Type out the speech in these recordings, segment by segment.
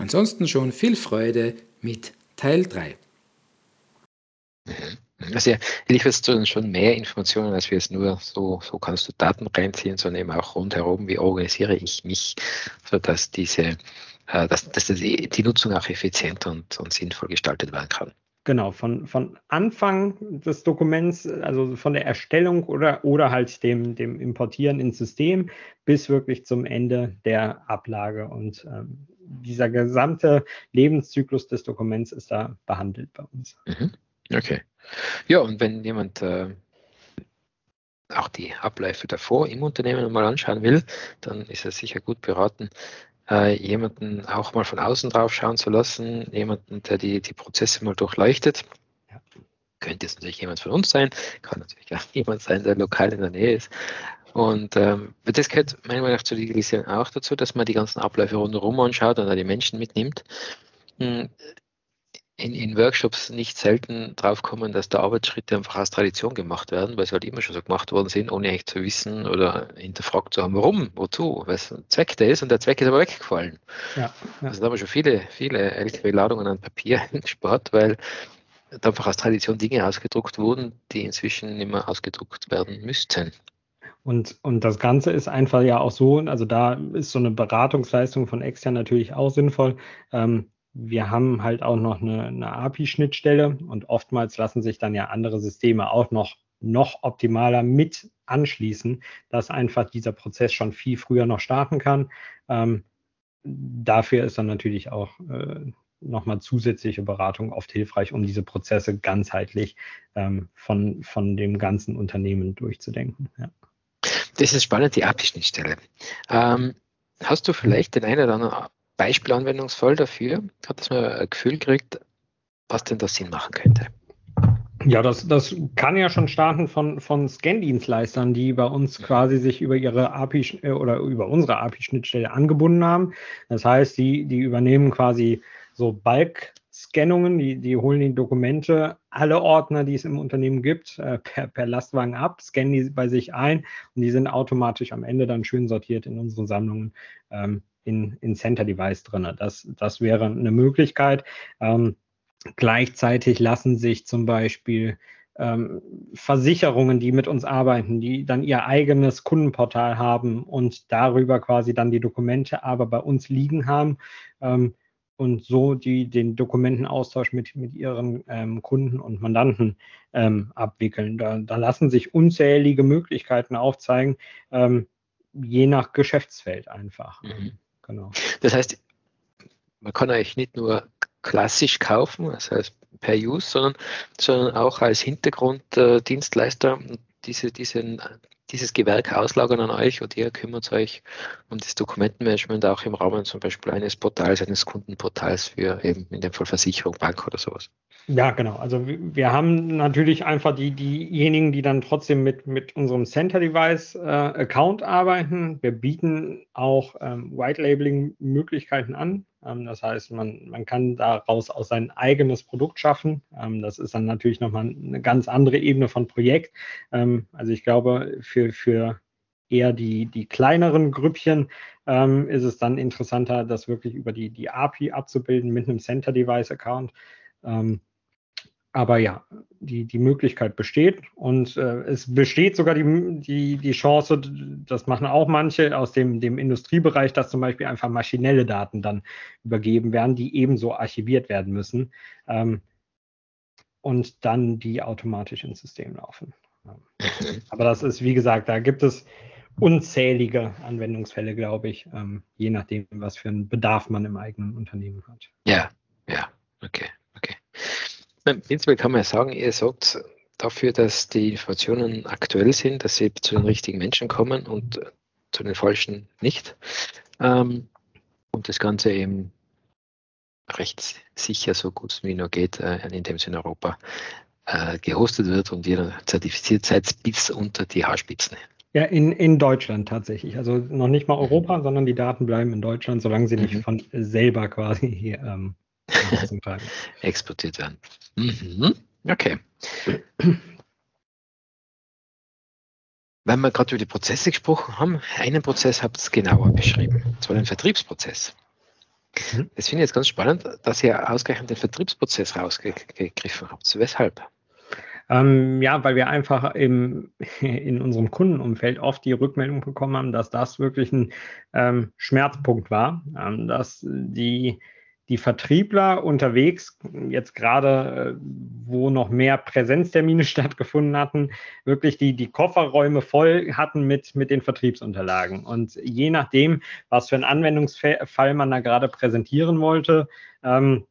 Ansonsten schon viel Freude mit Teil 3. Mhm. Also ja, lieferst du dann schon mehr Informationen, als wir es nur so, so kannst du Daten reinziehen, sondern eben auch rundherum, wie organisiere ich mich, sodass diese, äh, dass, dass die, die Nutzung auch effizient und, und sinnvoll gestaltet werden kann. Genau, von, von Anfang des Dokuments, also von der Erstellung oder, oder halt dem, dem Importieren ins System bis wirklich zum Ende der Ablage. Und ähm, dieser gesamte Lebenszyklus des Dokuments ist da behandelt bei uns. Mhm. Okay. Ja, und wenn jemand äh, auch die Abläufe davor im Unternehmen mal anschauen will, dann ist er sicher gut beraten, äh, jemanden auch mal von außen drauf schauen zu lassen, jemanden, der die, die Prozesse mal durchleuchtet. Ja. Könnte jetzt natürlich jemand von uns sein, kann natürlich auch jemand sein, der lokal in der Nähe ist. Und ähm, das gehört meiner Meinung nach zur Digitalisierung auch dazu, dass man die ganzen Abläufe rundherum anschaut und da die Menschen mitnimmt. Hm, in, in Workshops nicht selten drauf kommen, dass da Arbeitsschritte einfach aus Tradition gemacht werden, weil sie halt immer schon so gemacht worden sind, ohne echt zu wissen oder hinterfragt zu haben, warum, wozu, was ein Zweck der ist und der Zweck ist aber weggefallen. Ja, ja. Also da haben wir schon viele, viele LKW-Ladungen an Papier gespart, weil da einfach aus Tradition Dinge ausgedruckt wurden, die inzwischen nicht mehr ausgedruckt werden müssten. Und, und das Ganze ist einfach ja auch so, also da ist so eine Beratungsleistung von extern natürlich auch sinnvoll. Ähm, wir haben halt auch noch eine, eine API-Schnittstelle und oftmals lassen sich dann ja andere Systeme auch noch, noch optimaler mit anschließen, dass einfach dieser Prozess schon viel früher noch starten kann. Ähm, dafür ist dann natürlich auch äh, nochmal zusätzliche Beratung oft hilfreich, um diese Prozesse ganzheitlich ähm, von, von dem ganzen Unternehmen durchzudenken. Ja. Das ist spannend, die API-Schnittstelle. Ähm, hast du vielleicht den einen oder anderen Beispielanwendungsfall dafür? Hat das mal ein Gefühl gekriegt, was denn das Sinn machen könnte? Ja, das, das kann ja schon starten von, von Scan-Dienstleistern, die bei uns quasi sich über ihre API äh, oder über unsere API-Schnittstelle angebunden haben. Das heißt, die, die übernehmen quasi so Bulk-Scannungen, die, die holen die Dokumente, alle Ordner, die es im Unternehmen gibt, äh, per, per Lastwagen ab, scannen die bei sich ein und die sind automatisch am Ende dann schön sortiert in unseren Sammlungen. Ähm, in, in Center Device drin. Das, das wäre eine Möglichkeit. Ähm, gleichzeitig lassen sich zum Beispiel ähm, Versicherungen, die mit uns arbeiten, die dann ihr eigenes Kundenportal haben und darüber quasi dann die Dokumente aber bei uns liegen haben ähm, und so die den Dokumentenaustausch mit, mit ihren ähm, Kunden und Mandanten ähm, abwickeln. Da, da, lassen sich unzählige Möglichkeiten aufzeigen, ähm, je nach Geschäftsfeld einfach. Mhm. Genau. Das heißt, man kann eigentlich nicht nur klassisch kaufen, das heißt per Use, sondern, sondern auch als Hintergrunddienstleister diese, diesen, dieses Gewerk auslagern an euch und ihr kümmert euch um das Dokumentenmanagement auch im Rahmen zum Beispiel eines Portals, eines Kundenportals für eben in dem Fall Versicherung, Bank oder sowas. Ja, genau. Also wir haben natürlich einfach die, diejenigen, die dann trotzdem mit, mit unserem Center-Device-Account äh, arbeiten. Wir bieten auch ähm, White-Labeling-Möglichkeiten an. Ähm, das heißt, man, man kann daraus auch sein eigenes Produkt schaffen. Ähm, das ist dann natürlich nochmal eine ganz andere Ebene von Projekt. Ähm, also ich glaube, für, für eher die, die kleineren Grüppchen ist es dann interessanter, das wirklich über die, die API abzubilden mit einem Center-Device-Account. Aber ja, die, die Möglichkeit besteht und äh, es besteht sogar die, die, die Chance, das machen auch manche aus dem, dem Industriebereich, dass zum Beispiel einfach maschinelle Daten dann übergeben werden, die ebenso archiviert werden müssen ähm, und dann die automatisch ins System laufen. Aber das ist, wie gesagt, da gibt es unzählige Anwendungsfälle, glaube ich, ähm, je nachdem, was für einen Bedarf man im eigenen Unternehmen hat. Ja, ja, okay. Prinzipiell kann man sagen, ihr sorgt dafür, dass die Informationen aktuell sind, dass sie zu den richtigen Menschen kommen und zu den falschen nicht. Ähm, und das Ganze eben rechtssicher, so gut es wie nur geht, äh, indem es in Europa äh, gehostet wird und ihr zertifiziert seid bis unter die Haarspitzen. Ja, in, in Deutschland tatsächlich. Also noch nicht mal Europa, sondern die Daten bleiben in Deutschland, solange sie nicht mhm. von selber quasi hier ähm, exportiert werden. Mhm. Okay. Wenn wir gerade über die Prozesse gesprochen haben, einen Prozess habt ihr genauer beschrieben, und zwar den Vertriebsprozess. Mhm. Das finde ich jetzt ganz spannend, dass ihr ausgerechnet den Vertriebsprozess rausgegriffen habt. Weshalb? Ähm, ja, weil wir einfach im, in unserem Kundenumfeld oft die Rückmeldung bekommen haben, dass das wirklich ein ähm, Schmerzpunkt war, ähm, dass die die Vertriebler unterwegs, jetzt gerade, äh, wo noch mehr Präsenztermine stattgefunden hatten, wirklich die, die Kofferräume voll hatten mit, mit den Vertriebsunterlagen. Und je nachdem, was für einen Anwendungsfall man da gerade präsentieren wollte, ähm,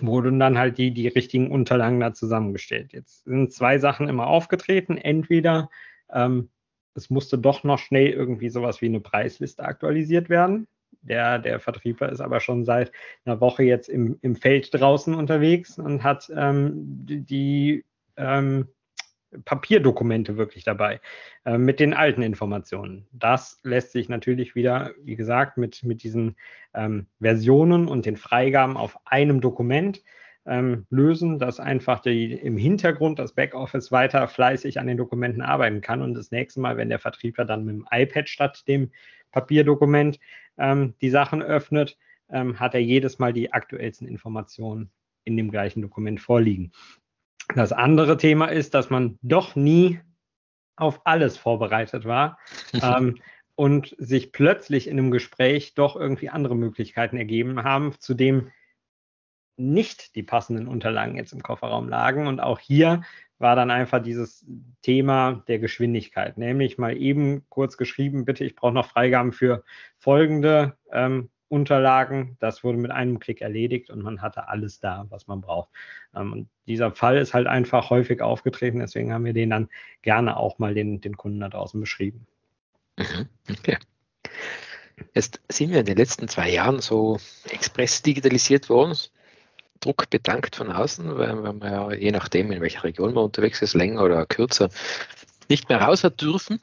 wurden dann halt die, die richtigen Unterlagen da zusammengestellt. Jetzt sind zwei Sachen immer aufgetreten. Entweder ähm, es musste doch noch schnell irgendwie sowas wie eine Preisliste aktualisiert werden. Der, der Vertriebler ist aber schon seit einer Woche jetzt im, im Feld draußen unterwegs und hat ähm, die ähm, Papierdokumente wirklich dabei äh, mit den alten Informationen. Das lässt sich natürlich wieder, wie gesagt, mit, mit diesen ähm, Versionen und den Freigaben auf einem Dokument ähm, lösen, dass einfach die, im Hintergrund das Backoffice weiter fleißig an den Dokumenten arbeiten kann und das nächste Mal, wenn der Vertriebler dann mit dem iPad statt dem Papierdokument ähm, die Sachen öffnet, ähm, hat er jedes Mal die aktuellsten Informationen in dem gleichen Dokument vorliegen. Das andere Thema ist, dass man doch nie auf alles vorbereitet war ähm, und sich plötzlich in einem Gespräch doch irgendwie andere Möglichkeiten ergeben haben, zu dem nicht die passenden Unterlagen jetzt im Kofferraum lagen. Und auch hier war dann einfach dieses Thema der Geschwindigkeit, nämlich mal eben kurz geschrieben, bitte, ich brauche noch Freigaben für folgende ähm, Unterlagen. Das wurde mit einem Klick erledigt und man hatte alles da, was man braucht. Ähm, und dieser Fall ist halt einfach häufig aufgetreten, deswegen haben wir den dann gerne auch mal den, den Kunden da draußen beschrieben. Mhm, okay. Jetzt sind wir in den letzten zwei Jahren so express digitalisiert worden. Druck bedankt von außen, weil, weil man ja je nachdem, in welcher Region man unterwegs ist, länger oder kürzer, nicht mehr raus hat dürfen.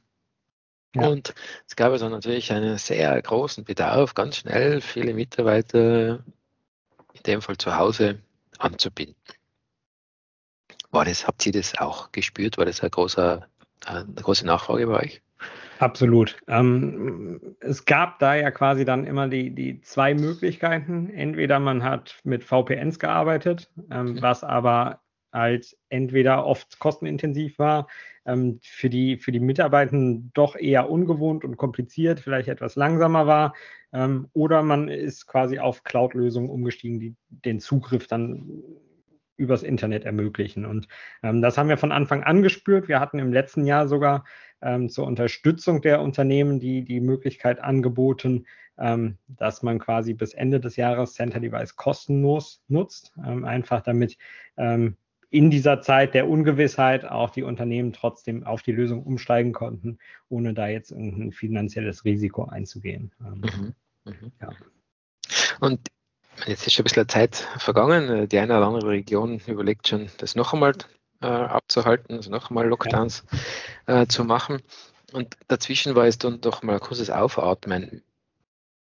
Ja. Und es gab also natürlich einen sehr großen Bedarf, ganz schnell viele Mitarbeiter, in dem Fall zu Hause, anzubinden. War das, habt ihr das auch gespürt? War das ein großer, eine große Nachfrage bei euch? Absolut. Ähm, es gab da ja quasi dann immer die, die zwei Möglichkeiten. Entweder man hat mit VPNs gearbeitet, ähm, mhm. was aber halt entweder oft kostenintensiv war, ähm, für, die, für die Mitarbeitenden doch eher ungewohnt und kompliziert, vielleicht etwas langsamer war, ähm, oder man ist quasi auf Cloud-Lösungen umgestiegen, die den Zugriff dann übers Internet ermöglichen. Und ähm, das haben wir von Anfang an gespürt. Wir hatten im letzten Jahr sogar ähm, zur Unterstützung der Unternehmen die, die Möglichkeit angeboten, ähm, dass man quasi bis Ende des Jahres Center Device kostenlos nutzt, ähm, einfach damit ähm, in dieser Zeit der Ungewissheit auch die Unternehmen trotzdem auf die Lösung umsteigen konnten, ohne da jetzt irgendein finanzielles Risiko einzugehen. Ähm, mhm. Mhm. Ja. Und jetzt ist schon ein bisschen Zeit vergangen. Die eine oder andere Region überlegt schon, das noch einmal äh, abzuhalten, also noch einmal Lockdowns ja. äh, zu machen. Und dazwischen war es dann doch mal ein kurzes Aufatmen.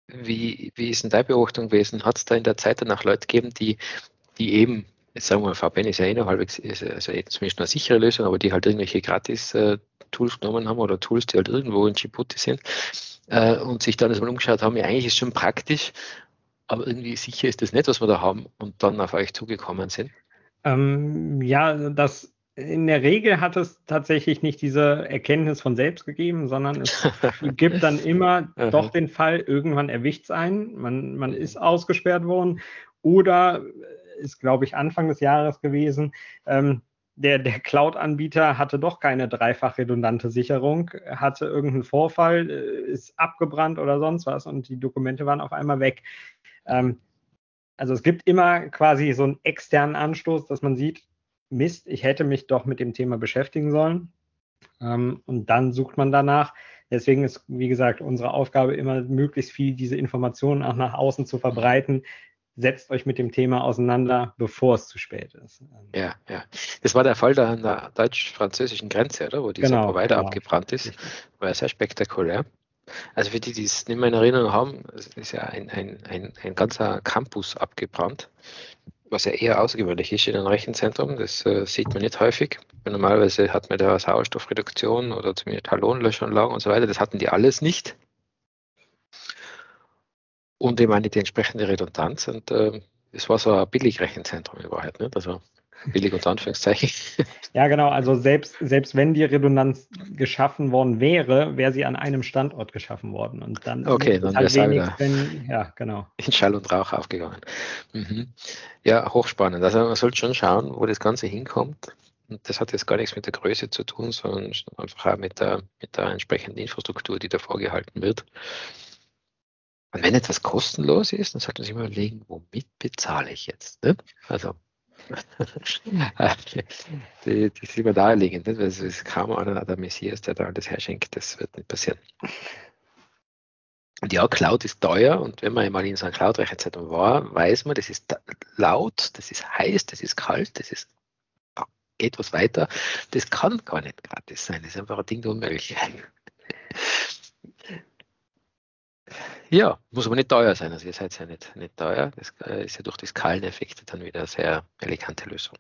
Wie, wie ist denn deine Beobachtung gewesen? Hat es da in der Zeit danach Leute gegeben, die, die eben, jetzt sagen wir mal, VPN ist ja eh noch halbwegs, also eh zumindest eine sichere Lösung, aber die halt irgendwelche Gratis-Tools genommen haben oder Tools, die halt irgendwo in Djibouti sind äh, und sich dann mal umgeschaut haben, ja, eigentlich ist schon praktisch, aber irgendwie sicher ist das nicht, was wir da haben und dann auf euch zugekommen sind? Ähm, ja, das in der Regel hat es tatsächlich nicht diese Erkenntnis von selbst gegeben, sondern es gibt dann immer doch den Fall, irgendwann erwischt es einen, man, man ist ausgesperrt worden. Oder ist, glaube ich, Anfang des Jahres gewesen, ähm, der, der Cloud-Anbieter hatte doch keine dreifach redundante Sicherung, hatte irgendeinen Vorfall, äh, ist abgebrannt oder sonst was und die Dokumente waren auf einmal weg. Ähm, also es gibt immer quasi so einen externen Anstoß, dass man sieht, Mist, ich hätte mich doch mit dem Thema beschäftigen sollen. Ähm, und dann sucht man danach. Deswegen ist, wie gesagt, unsere Aufgabe immer, möglichst viel diese Informationen auch nach außen zu verbreiten, setzt euch mit dem Thema auseinander, bevor es zu spät ist. Ja, ja. Das war der Fall da an der deutsch-französischen Grenze, oder? Wo dieser genau, Provider genau. abgebrannt ist. War sehr spektakulär. Also für die, die es nicht mehr in Erinnerung haben, ist ja ein, ein, ein, ein ganzer Campus abgebrannt, was ja eher außergewöhnlich ist in einem Rechenzentrum. Das äh, sieht man nicht häufig. Normalerweise hat man da Sauerstoffreduktion oder zumindest Halonlöschanlagen und so weiter. Das hatten die alles nicht und ich meine die entsprechende Redundanz. Und äh, es war so ein Billigrechenzentrum in Wahrheit, nicht? also billig unter Anführungszeichen. Ja, genau. Also selbst, selbst wenn die Redundanz geschaffen worden wäre, wäre sie an einem Standort geschaffen worden. Und dann okay, dann halt wenig, wenn, ja, genau. in Schall und Rauch aufgegangen. Mhm. Ja, hochspannend. Also man sollte schon schauen, wo das Ganze hinkommt. Und das hat jetzt gar nichts mit der Größe zu tun, sondern einfach auch mit der, mit der entsprechenden Infrastruktur, die da vorgehalten wird. Und wenn etwas kostenlos ist, dann sollte man sich mal überlegen, womit bezahle ich jetzt? Ne? Also, die, die ist immer naheliegend, nicht? weil es kaum einer der Messias, der da alles herschenkt, das wird nicht passieren. Und ja, Cloud ist teuer und wenn man einmal in so einer Cloud-Rechenzentrum war, weiß man, das ist laut, das ist heiß, das ist kalt, das ist geht was weiter. Das kann gar nicht gratis sein, das ist einfach ein Ding der Unmöglichkeit. Ja, muss aber nicht teuer sein. Also ihr seid ja nicht, nicht teuer. Das äh, ist ja durch die Skaleneffekte dann wieder eine sehr elegante Lösung.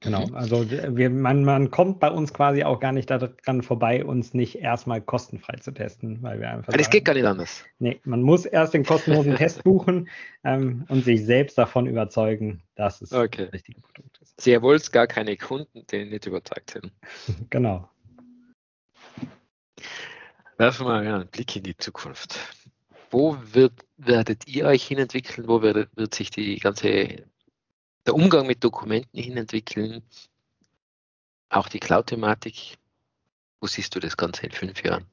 Genau, mhm. also wir, man, man kommt bei uns quasi auch gar nicht daran vorbei, uns nicht erstmal kostenfrei zu testen, weil wir einfach. Aber das geht gar nicht anders. Nee, man muss erst den kostenlosen Test buchen ähm, und sich selbst davon überzeugen, dass es okay. das richtige Produkt ist. Sie wollt gar keine Kunden, die nicht überzeugt sind. genau. Werfen wir einen Blick in die Zukunft. Wo wird, werdet ihr euch hinentwickeln? Wo wird, wird sich die ganze, der Umgang mit Dokumenten hinentwickeln? Auch die Cloud-Thematik. Wo siehst du das Ganze in fünf Jahren?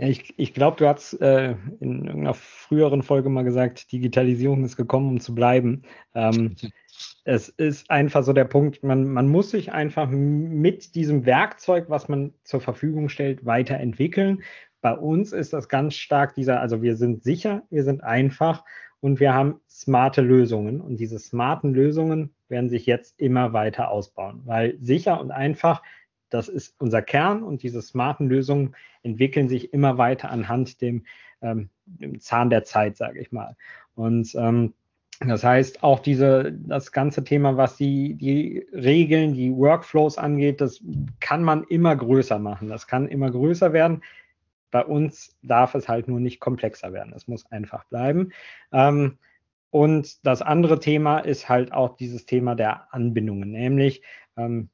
Ja, ich, ich glaube, du hast äh, in irgendeiner früheren Folge mal gesagt, Digitalisierung ist gekommen, um zu bleiben. Ähm, es ist einfach so der Punkt, man, man muss sich einfach mit diesem Werkzeug, was man zur Verfügung stellt, weiterentwickeln. Bei uns ist das ganz stark dieser, also wir sind sicher, wir sind einfach und wir haben smarte Lösungen. Und diese smarten Lösungen werden sich jetzt immer weiter ausbauen, weil sicher und einfach, das ist unser Kern und diese smarten Lösungen entwickeln sich immer weiter anhand dem, ähm, dem Zahn der Zeit, sage ich mal. Und ähm, das heißt, auch diese, das ganze Thema, was die, die Regeln, die Workflows angeht, das kann man immer größer machen. Das kann immer größer werden. Bei uns darf es halt nur nicht komplexer werden. Es muss einfach bleiben. Ähm, und das andere Thema ist halt auch dieses Thema der Anbindungen, nämlich ähm,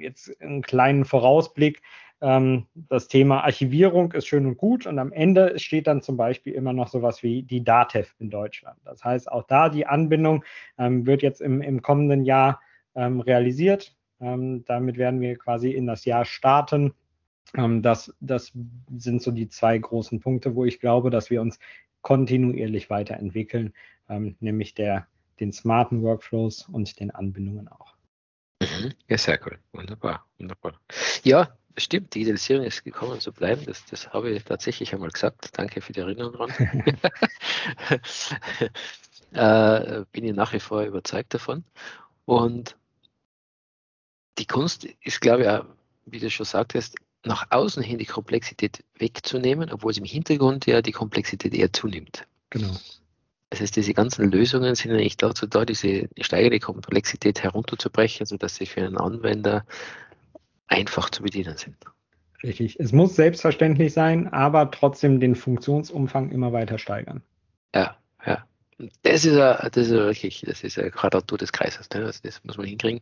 jetzt einen kleinen Vorausblick. Ähm, das Thema Archivierung ist schön und gut und am Ende steht dann zum Beispiel immer noch sowas wie die DATEV in Deutschland. Das heißt, auch da die Anbindung ähm, wird jetzt im, im kommenden Jahr ähm, realisiert. Ähm, damit werden wir quasi in das Jahr starten. Ähm, das, das sind so die zwei großen Punkte, wo ich glaube, dass wir uns kontinuierlich weiterentwickeln, nämlich der, den smarten Workflows und den Anbindungen auch. Mhm. Ja, sehr cool. Wunderbar, wunderbar. Ja, Stimmt, die Digitalisierung ist gekommen zu bleiben. Das, das habe ich tatsächlich einmal gesagt. Danke für die Erinnerung dran. äh, bin ich nach wie vor überzeugt davon. Und die Kunst ist, glaube ich, auch, wie du schon sagtest, nach außen hin die Komplexität wegzunehmen, obwohl es im Hintergrund ja die Komplexität eher zunimmt. Genau. Das heißt, diese ganzen Lösungen sind eigentlich dazu da, diese steigende Komplexität herunterzubrechen, sodass sie für einen Anwender einfach zu bedienen sind. Richtig. Es muss selbstverständlich sein, aber trotzdem den Funktionsumfang immer weiter steigern. Ja, ja. Das ist ja, das ist ja wirklich, das ist ja Quadratur des Kreises. Ne? Also das muss man hinkriegen.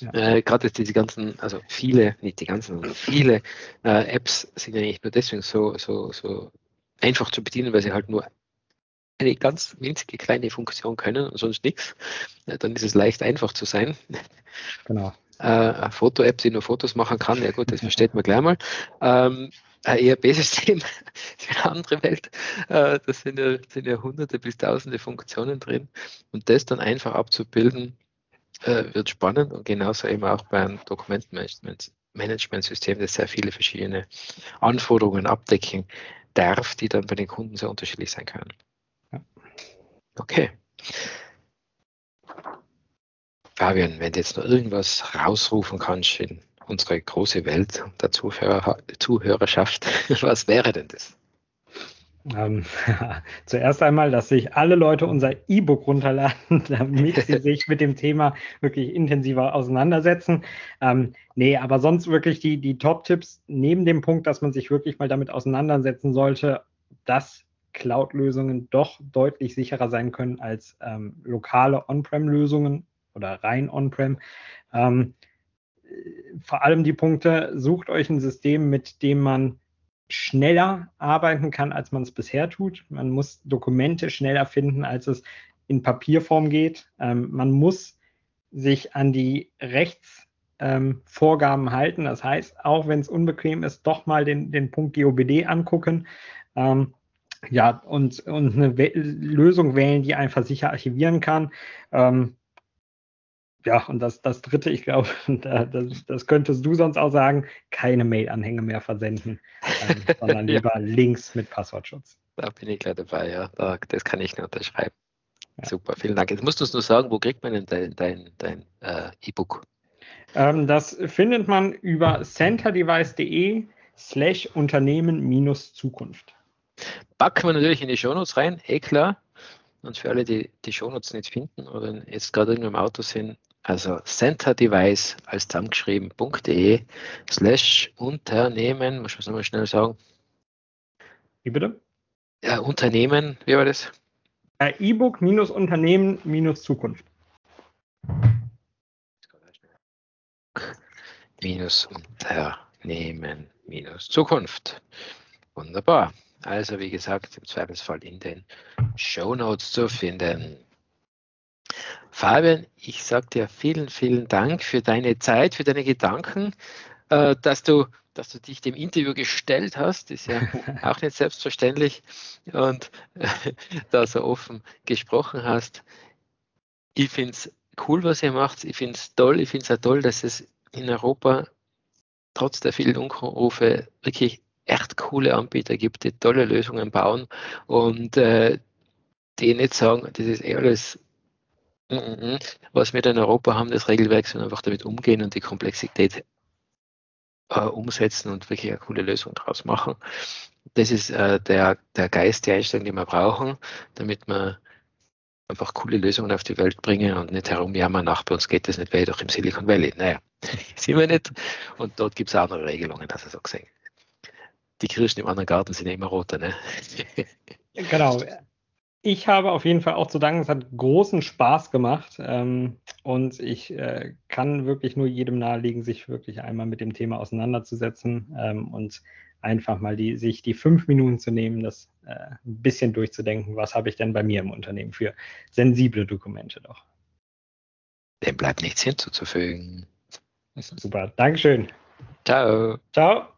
Ja. Äh, Gerade jetzt diese ganzen, also viele, nicht die ganzen, sondern viele äh, Apps sind ja nicht nur deswegen so, so, so einfach zu bedienen, weil sie halt nur eine ganz winzige kleine Funktion können und sonst nichts. Dann ist es leicht einfach zu sein. Genau äh, eine Foto-App, die nur Fotos machen kann, ja gut, das versteht man gleich mal. Ähm, ein ERP-System ist eine andere Welt. Äh, da sind ja, sind ja hunderte bis tausende Funktionen drin. Und das dann einfach abzubilden, äh, wird spannend und genauso eben auch beim Dokumentmanagement-System, das sehr viele verschiedene Anforderungen abdecken darf, die dann bei den Kunden sehr unterschiedlich sein können. Okay. Fabian, wenn du jetzt noch irgendwas rausrufen kannst in unsere große Welt der Zuhörer, Zuhörerschaft, was wäre denn das? Ähm, zuerst einmal, dass sich alle Leute unser E-Book runterladen, damit sie sich mit dem Thema wirklich intensiver auseinandersetzen. Ähm, nee, aber sonst wirklich die, die Top-Tipps, neben dem Punkt, dass man sich wirklich mal damit auseinandersetzen sollte, dass Cloud-Lösungen doch deutlich sicherer sein können als ähm, lokale On-Prem-Lösungen oder rein On-Prem. Ähm, vor allem die Punkte, sucht euch ein System, mit dem man schneller arbeiten kann, als man es bisher tut. Man muss Dokumente schneller finden, als es in Papierform geht. Ähm, man muss sich an die Rechtsvorgaben ähm, halten. Das heißt, auch wenn es unbequem ist, doch mal den, den Punkt GOBD angucken. Ähm, ja, und, und eine We Lösung wählen, die einfach sicher archivieren kann. Ähm, ja, und das, das dritte, ich glaube, das, das könntest du sonst auch sagen, keine Mail-Anhänge mehr versenden, ähm, sondern lieber ja. Links mit Passwortschutz. Da bin ich gleich dabei, ja. Da, das kann ich nur unterschreiben. Ja. Super, vielen Dank. Jetzt musst du uns nur sagen, wo kriegt man denn dein, dein, dein äh, E-Book? Ähm, das findet man über centerdevice.de slash Unternehmen minus Zukunft. Packen wir natürlich in die Shownotes rein, eh klar. Und für alle, die die Shownotes nicht finden oder jetzt gerade irgendwo im Auto sind, also centerdevice als zusammengeschrieben.de slash Unternehmen, muss man es nochmal schnell sagen. Wie bitte? Ja, Unternehmen, wie war das? E-Book minus Unternehmen minus Zukunft. Minus Unternehmen minus Zukunft. Wunderbar. Also wie gesagt, im Zweifelsfall in den Show Notes zu finden. Fabian, ich sage dir vielen, vielen Dank für deine Zeit, für deine Gedanken, äh, dass, du, dass du dich dem Interview gestellt hast. Das ist ja auch nicht selbstverständlich. Und äh, da so offen gesprochen hast. Ich finde es cool, was ihr macht. Ich finde es toll. Ich finde es auch toll, dass es in Europa trotz der vielen Unrufe wirklich echt coole Anbieter gibt, die tolle Lösungen bauen und äh, die nicht sagen, das ist eh alles was wir in Europa haben, das Regelwerk, sondern einfach damit umgehen und die Komplexität äh, umsetzen und wirklich eine coole Lösung daraus machen. Das ist äh, der, der Geist, die Einstellung, die wir brauchen, damit wir einfach coole Lösungen auf die Welt bringen und nicht herumjammern, nach bei uns geht das nicht, weil doch im Silicon Valley. Naja, sind wir nicht. Und dort gibt es andere Regelungen, hast du so gesehen. Die Kirschen im anderen Garten sind immer rote, ne? genau. Ich habe auf jeden Fall auch zu danken, es hat großen Spaß gemacht ähm, und ich äh, kann wirklich nur jedem nahelegen, sich wirklich einmal mit dem Thema auseinanderzusetzen ähm, und einfach mal die, sich die fünf Minuten zu nehmen, das äh, ein bisschen durchzudenken, was habe ich denn bei mir im Unternehmen für sensible Dokumente doch. Dem bleibt nichts hinzuzufügen. Super, Dankeschön. Ciao. Ciao.